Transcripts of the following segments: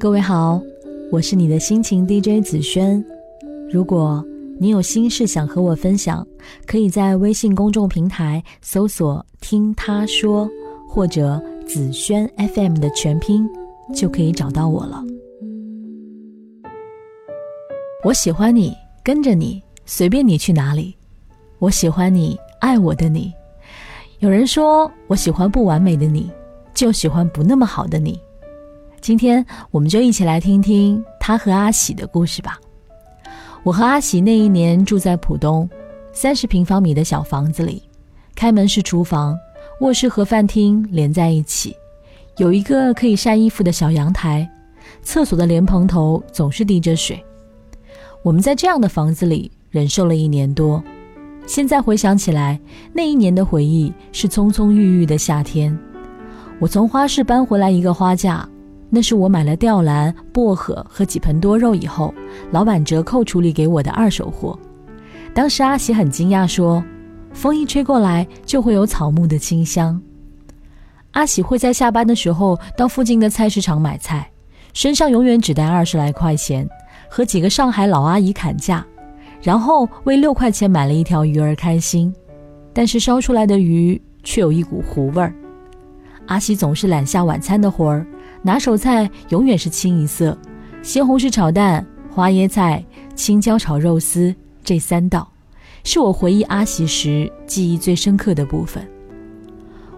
各位好，我是你的心情 DJ 紫萱。如果你有心事想和我分享，可以在微信公众平台搜索“听他说”或者“紫萱 FM” 的全拼，就可以找到我了。我喜欢你，跟着你，随便你去哪里。我喜欢你，爱我的你。有人说我喜欢不完美的你，就喜欢不那么好的你。今天我们就一起来听听他和阿喜的故事吧。我和阿喜那一年住在浦东，三十平方米的小房子里，开门是厨房，卧室和饭厅连在一起，有一个可以晒衣服的小阳台，厕所的莲蓬头总是滴着水。我们在这样的房子里忍受了一年多，现在回想起来，那一年的回忆是葱葱郁郁的夏天。我从花市搬回来一个花架。那是我买了吊兰、薄荷和几盆多肉以后，老板折扣处理给我的二手货。当时阿喜很惊讶，说：“风一吹过来，就会有草木的清香。”阿喜会在下班的时候到附近的菜市场买菜，身上永远只带二十来块钱，和几个上海老阿姨砍价，然后为六块钱买了一条鱼儿开心，但是烧出来的鱼却有一股糊味儿。阿喜总是揽下晚餐的活儿。拿手菜永远是清一色，西红柿炒蛋、花椰菜、青椒炒肉丝这三道，是我回忆阿喜时记忆最深刻的部分。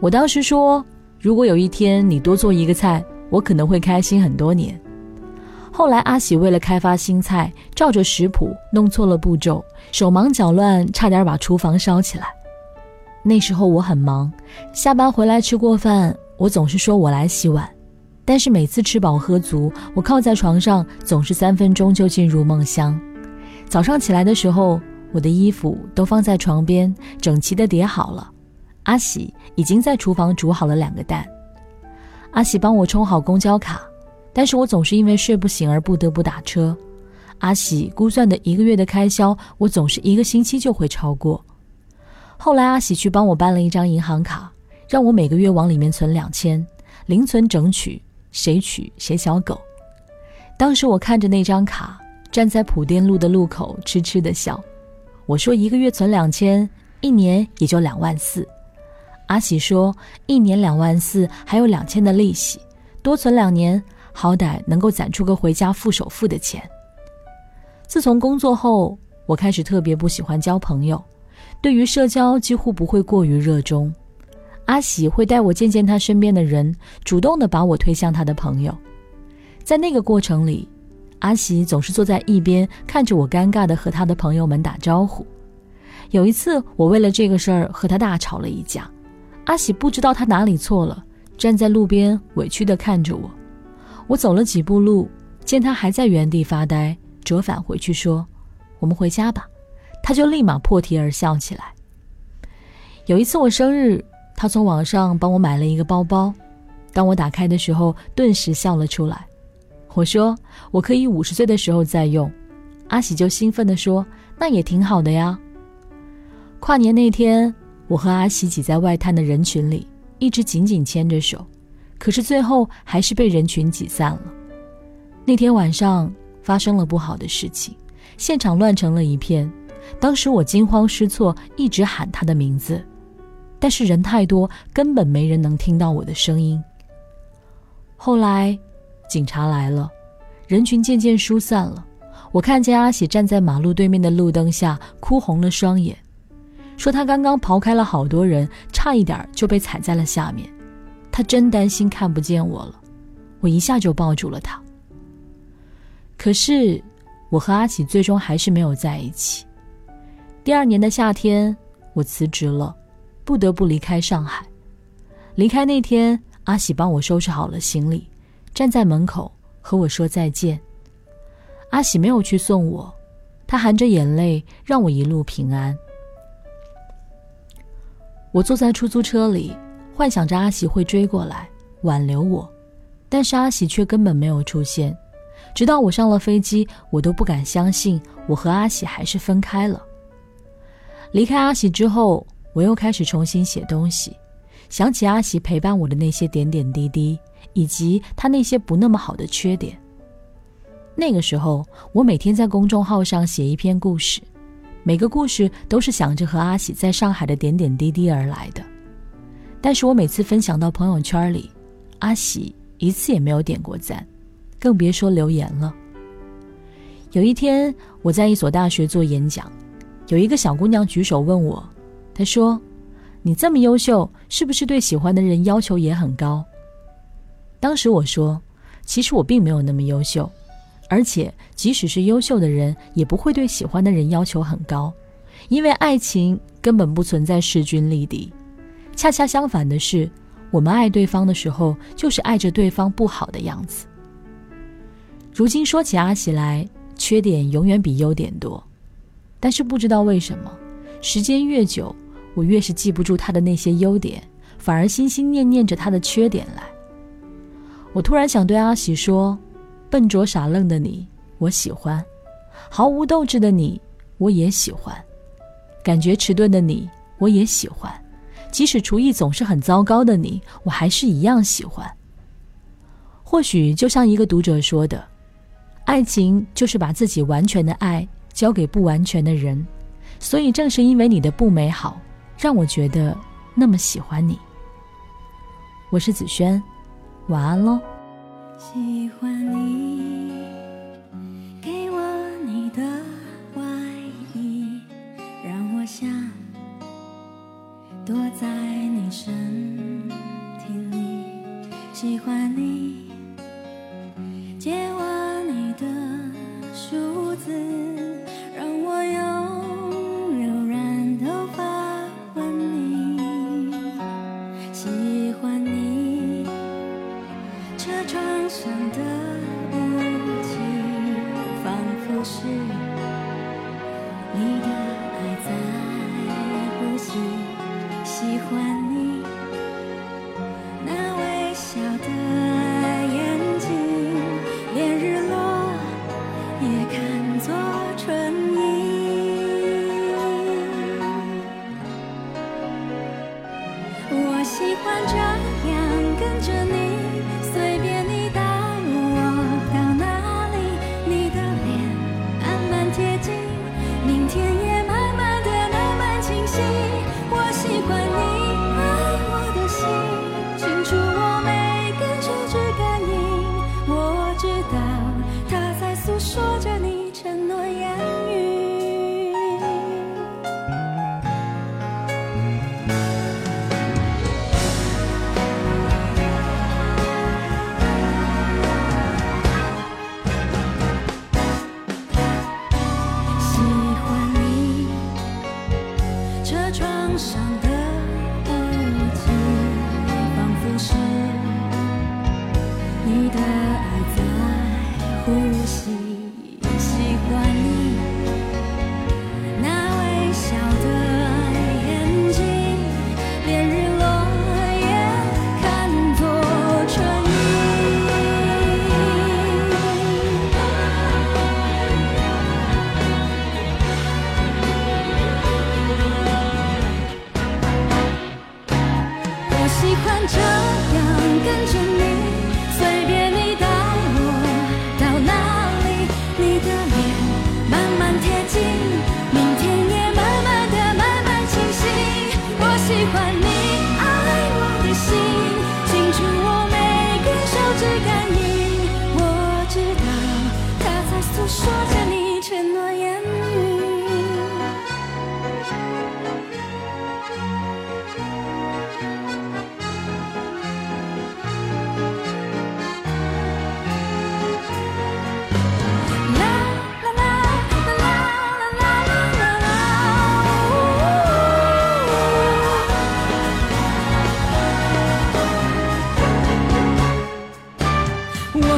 我当时说，如果有一天你多做一个菜，我可能会开心很多年。后来阿喜为了开发新菜，照着食谱弄错了步骤，手忙脚乱，差点把厨房烧起来。那时候我很忙，下班回来吃过饭，我总是说我来洗碗。但是每次吃饱喝足，我靠在床上，总是三分钟就进入梦乡。早上起来的时候，我的衣服都放在床边，整齐的叠好了。阿喜已经在厨房煮好了两个蛋。阿喜帮我充好公交卡，但是我总是因为睡不醒而不得不打车。阿喜估算的一个月的开销，我总是一个星期就会超过。后来阿喜去帮我办了一张银行卡，让我每个月往里面存两千，零存整取。谁娶谁小狗？当时我看着那张卡，站在普甸路的路口，痴痴的笑。我说一个月存两千，一年也就两万四。阿喜说一年两万四，还有两千的利息，多存两年，好歹能够攒出个回家付首付的钱。自从工作后，我开始特别不喜欢交朋友，对于社交几乎不会过于热衷。阿喜会带我见见他身边的人，主动的把我推向他的朋友。在那个过程里，阿喜总是坐在一边看着我，尴尬的和他的朋友们打招呼。有一次，我为了这个事儿和他大吵了一架。阿喜不知道他哪里错了，站在路边委屈的看着我。我走了几步路，见他还在原地发呆，折返回去说：“我们回家吧。”他就立马破涕而笑起来。有一次我生日。他从网上帮我买了一个包包，当我打开的时候，顿时笑了出来。我说：“我可以五十岁的时候再用。”阿喜就兴奋地说：“那也挺好的呀。”跨年那天，我和阿喜挤在外滩的人群里，一直紧紧牵着手，可是最后还是被人群挤散了。那天晚上发生了不好的事情，现场乱成了一片。当时我惊慌失措，一直喊他的名字。但是人太多，根本没人能听到我的声音。后来，警察来了，人群渐渐疏散了。我看见阿喜站在马路对面的路灯下，哭红了双眼，说他刚刚刨开了好多人，差一点就被踩在了下面。他真担心看不见我了，我一下就抱住了他。可是，我和阿喜最终还是没有在一起。第二年的夏天，我辞职了。不得不离开上海。离开那天，阿喜帮我收拾好了行李，站在门口和我说再见。阿喜没有去送我，他含着眼泪让我一路平安。我坐在出租车里，幻想着阿喜会追过来挽留我，但是阿喜却根本没有出现。直到我上了飞机，我都不敢相信我和阿喜还是分开了。离开阿喜之后。我又开始重新写东西，想起阿喜陪伴我的那些点点滴滴，以及他那些不那么好的缺点，那个时候，我每天在公众号上写一篇故事，每个故事都是想着和阿喜在上海的点点滴滴而来的。但是我每次分享到朋友圈里，阿喜一次也没有点过赞，更别说留言了。有一天，我在一所大学做演讲，有一个小姑娘举手问我，他说：“你这么优秀，是不是对喜欢的人要求也很高？”当时我说：“其实我并没有那么优秀。”而且，即使是优秀的人，也不会对喜欢的人要求很高，因为爱情根本不存在势均力敌。恰恰相反的是，我们爱对方的时候，就是爱着对方不好的样子。如今说起阿喜来，缺点永远比优点多，但是不知道为什么，时间越久，我越是记不住他的那些优点，反而心心念念着他的缺点来。我突然想对阿喜说。笨拙傻愣的你，我喜欢；毫无斗志的你，我也喜欢；感觉迟钝的你，我也喜欢；即使厨艺总是很糟糕的你，我还是一样喜欢。或许就像一个读者说的：“爱情就是把自己完全的爱交给不完全的人。”所以，正是因为你的不美好，让我觉得那么喜欢你。我是子轩，晚安喽。喜欢你，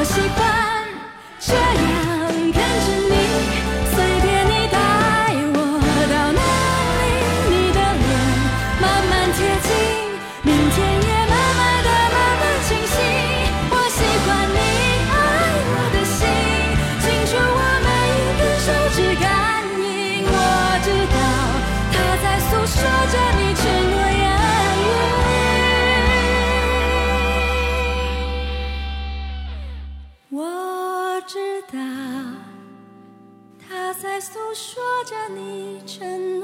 我。诉说着你承诺。